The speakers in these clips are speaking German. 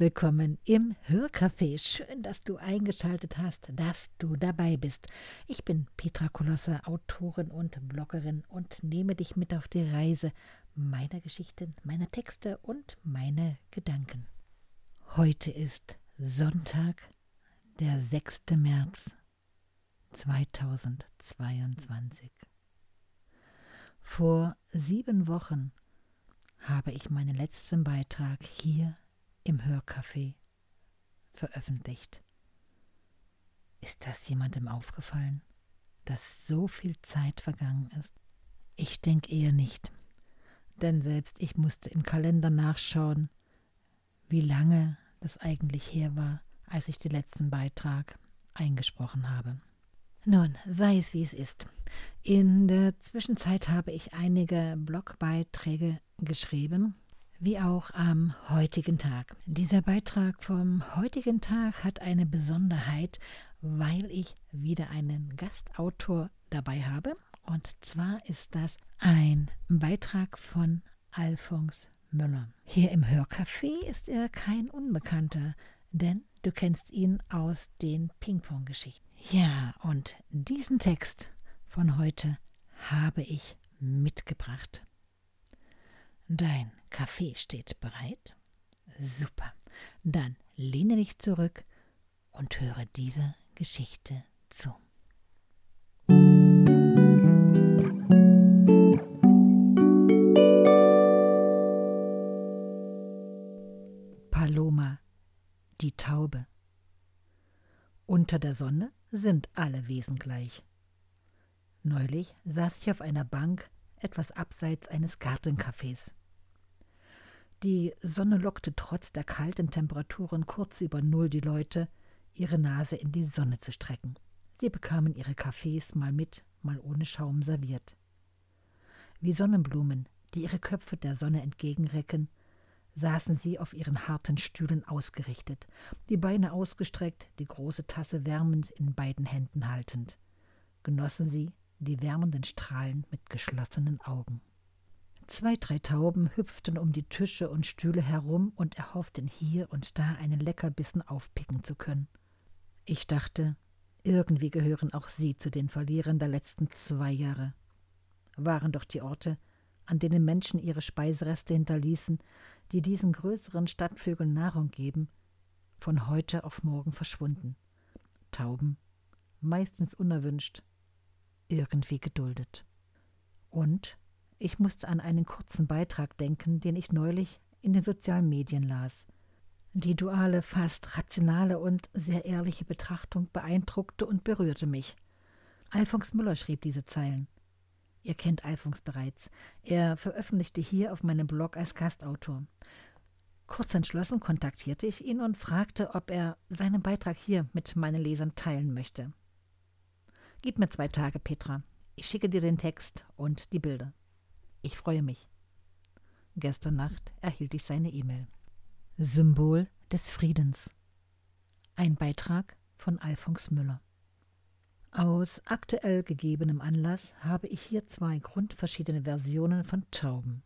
Willkommen im Hörcafé. Schön, dass du eingeschaltet hast, dass du dabei bist. Ich bin Petra Kolosse, Autorin und Bloggerin und nehme dich mit auf die Reise meiner Geschichten, meiner Texte und meine Gedanken. Heute ist Sonntag, der 6. März 2022. Vor sieben Wochen habe ich meinen letzten Beitrag hier im Hörcafé veröffentlicht. Ist das jemandem aufgefallen, dass so viel Zeit vergangen ist? Ich denke eher nicht, denn selbst ich musste im Kalender nachschauen, wie lange das eigentlich her war, als ich den letzten Beitrag eingesprochen habe. Nun, sei es wie es ist. In der Zwischenzeit habe ich einige Blogbeiträge geschrieben, wie auch am heutigen Tag. Dieser Beitrag vom heutigen Tag hat eine Besonderheit, weil ich wieder einen Gastautor dabei habe. Und zwar ist das ein Beitrag von Alphonse Müller. Hier im Hörcafé ist er kein Unbekannter, denn du kennst ihn aus den Ping-Pong-Geschichten. Ja, und diesen Text von heute habe ich mitgebracht. Dein Kaffee steht bereit? Super. Dann lehne dich zurück und höre dieser Geschichte zu. Paloma, die Taube. Unter der Sonne sind alle Wesen gleich. Neulich saß ich auf einer Bank etwas abseits eines Gartencafés. Die Sonne lockte trotz der kalten Temperaturen kurz über Null die Leute, ihre Nase in die Sonne zu strecken. Sie bekamen ihre Kaffees mal mit, mal ohne Schaum serviert. Wie Sonnenblumen, die ihre Köpfe der Sonne entgegenrecken, saßen sie auf ihren harten Stühlen ausgerichtet, die Beine ausgestreckt, die große Tasse wärmend in beiden Händen haltend. Genossen sie die wärmenden Strahlen mit geschlossenen Augen. Zwei, drei Tauben hüpften um die Tische und Stühle herum und erhofften hier und da einen Leckerbissen aufpicken zu können. Ich dachte, irgendwie gehören auch sie zu den Verlierern der letzten zwei Jahre. Waren doch die Orte, an denen Menschen ihre Speisereste hinterließen, die diesen größeren Stadtvögeln Nahrung geben, von heute auf morgen verschwunden. Tauben, meistens unerwünscht, irgendwie geduldet. Und ich musste an einen kurzen Beitrag denken, den ich neulich in den sozialen Medien las. Die duale, fast rationale und sehr ehrliche Betrachtung beeindruckte und berührte mich. Alfons Müller schrieb diese Zeilen. Ihr kennt Alfons bereits. Er veröffentlichte hier auf meinem Blog als Gastautor. Kurz entschlossen kontaktierte ich ihn und fragte, ob er seinen Beitrag hier mit meinen Lesern teilen möchte. Gib mir zwei Tage, Petra. Ich schicke dir den Text und die Bilder. Ich freue mich. Gestern Nacht erhielt ich seine E-Mail. Symbol des Friedens. Ein Beitrag von Alfons Müller. Aus aktuell gegebenem Anlass habe ich hier zwei grundverschiedene Versionen von Tauben.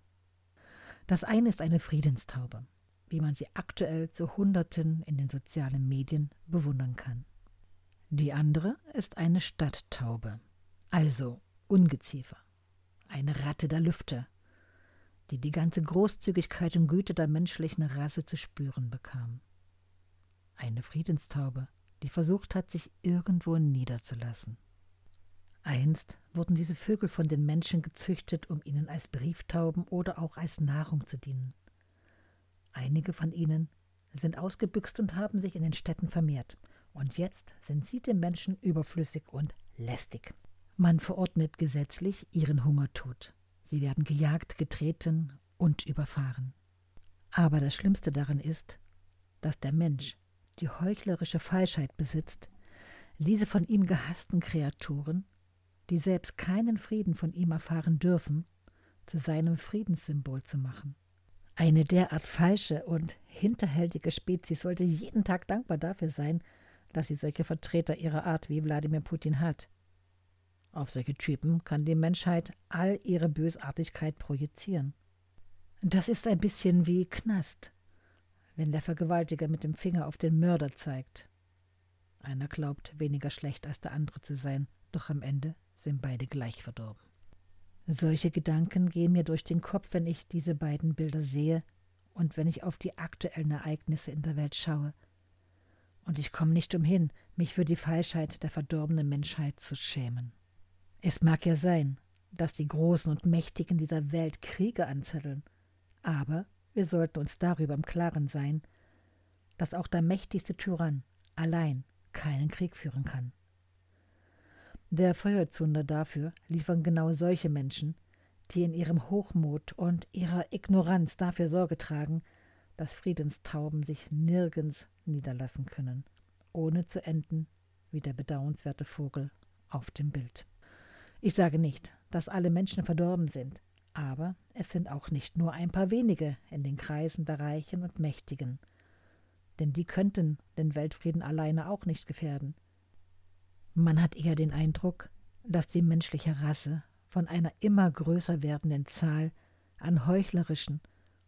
Das eine ist eine Friedenstaube, wie man sie aktuell zu Hunderten in den sozialen Medien bewundern kann. Die andere ist eine Stadttaube, also Ungeziefer eine Ratte der Lüfte, die die ganze Großzügigkeit und Güte der menschlichen Rasse zu spüren bekam. Eine Friedenstaube, die versucht hat, sich irgendwo niederzulassen. Einst wurden diese Vögel von den Menschen gezüchtet, um ihnen als Brieftauben oder auch als Nahrung zu dienen. Einige von ihnen sind ausgebüxt und haben sich in den Städten vermehrt, und jetzt sind sie den Menschen überflüssig und lästig. Man verordnet gesetzlich ihren Hungertod. Sie werden gejagt, getreten und überfahren. Aber das Schlimmste daran ist, dass der Mensch die heuchlerische Falschheit besitzt, diese von ihm gehassten Kreaturen, die selbst keinen Frieden von ihm erfahren dürfen, zu seinem Friedenssymbol zu machen. Eine derart falsche und hinterhältige Spezies sollte jeden Tag dankbar dafür sein, dass sie solche Vertreter ihrer Art wie Wladimir Putin hat. Auf solche Typen kann die Menschheit all ihre Bösartigkeit projizieren. Das ist ein bisschen wie Knast. wenn der Vergewaltiger mit dem Finger auf den Mörder zeigt. Einer glaubt, weniger schlecht als der andere zu sein, doch am Ende sind beide gleich verdorben. Solche Gedanken gehen mir durch den Kopf, wenn ich diese beiden Bilder sehe und wenn ich auf die aktuellen Ereignisse in der Welt schaue. Und ich komme nicht umhin, mich für die Falschheit der verdorbenen Menschheit zu schämen. Es mag ja sein, dass die Großen und Mächtigen dieser Welt Kriege anzetteln, aber wir sollten uns darüber im Klaren sein, dass auch der mächtigste Tyrann allein keinen Krieg führen kann. Der Feuerzunder dafür liefern genau solche Menschen, die in ihrem Hochmut und ihrer Ignoranz dafür Sorge tragen, dass Friedenstauben sich nirgends niederlassen können, ohne zu enden wie der bedauernswerte Vogel auf dem Bild. Ich sage nicht, dass alle Menschen verdorben sind, aber es sind auch nicht nur ein paar wenige in den Kreisen der Reichen und Mächtigen, denn die könnten den Weltfrieden alleine auch nicht gefährden. Man hat eher den Eindruck, dass die menschliche Rasse von einer immer größer werdenden Zahl an heuchlerischen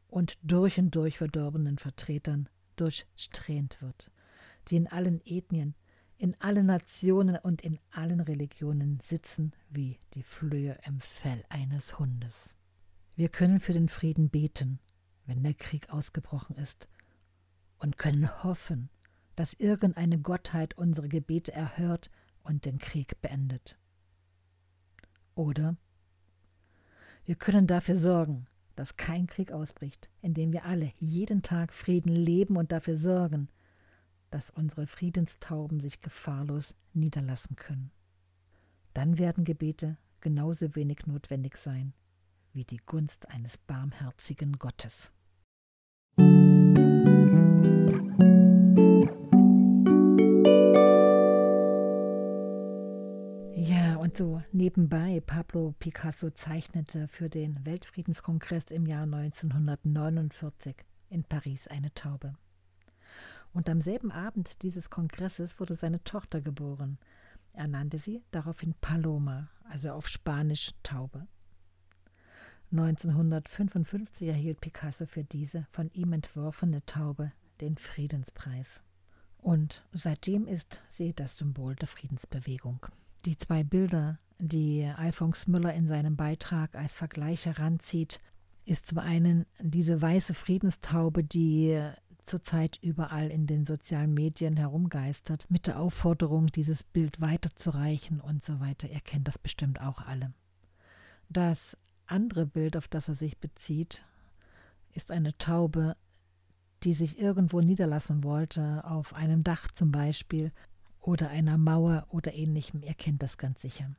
und durch und durch verdorbenen Vertretern durchsträhnt wird, die in allen Ethnien, in allen Nationen und in allen Religionen sitzen wie die Flöhe im Fell eines Hundes. Wir können für den Frieden beten, wenn der Krieg ausgebrochen ist, und können hoffen, dass irgendeine Gottheit unsere Gebete erhört und den Krieg beendet. Oder wir können dafür sorgen, dass kein Krieg ausbricht, indem wir alle jeden Tag Frieden leben und dafür sorgen, dass unsere Friedenstauben sich gefahrlos niederlassen können. Dann werden Gebete genauso wenig notwendig sein wie die Gunst eines barmherzigen Gottes. so nebenbei, Pablo Picasso zeichnete für den Weltfriedenskongress im Jahr 1949 in Paris eine Taube. Und am selben Abend dieses Kongresses wurde seine Tochter geboren. Er nannte sie daraufhin Paloma, also auf Spanisch Taube. 1955 erhielt Picasso für diese von ihm entworfene Taube den Friedenspreis. Und seitdem ist sie das Symbol der Friedensbewegung. Die zwei Bilder, die Alphonse Müller in seinem Beitrag als Vergleich heranzieht, ist zum einen diese weiße Friedenstaube, die zurzeit überall in den sozialen Medien herumgeistert, mit der Aufforderung, dieses Bild weiterzureichen und so weiter. Ihr kennt das bestimmt auch alle. Das andere Bild, auf das er sich bezieht, ist eine Taube, die sich irgendwo niederlassen wollte, auf einem Dach zum Beispiel, oder einer Mauer oder ähnlichem. Ihr kennt das ganz sicher.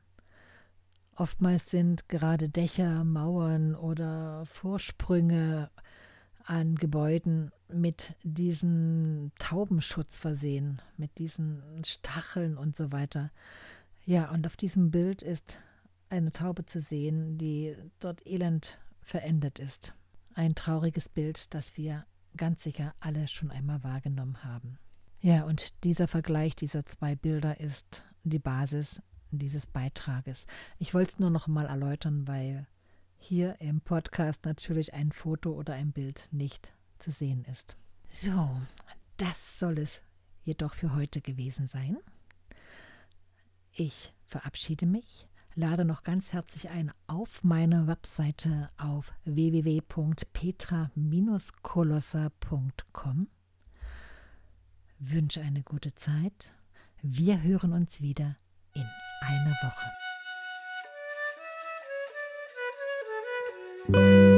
Oftmals sind gerade Dächer, Mauern oder Vorsprünge an Gebäuden mit diesem Taubenschutz versehen, mit diesen Stacheln und so weiter. Ja, und auf diesem Bild ist eine Taube zu sehen, die dort elend verendet ist. Ein trauriges Bild, das wir ganz sicher alle schon einmal wahrgenommen haben. Ja, und dieser Vergleich dieser zwei Bilder ist die Basis dieses Beitrages. Ich wollte es nur noch mal erläutern, weil hier im Podcast natürlich ein Foto oder ein Bild nicht zu sehen ist. So, das soll es jedoch für heute gewesen sein. Ich verabschiede mich, lade noch ganz herzlich ein auf meiner Webseite auf www.petra-kolosser.com wünsche eine gute Zeit. Wir hören uns wieder in einer Woche. Música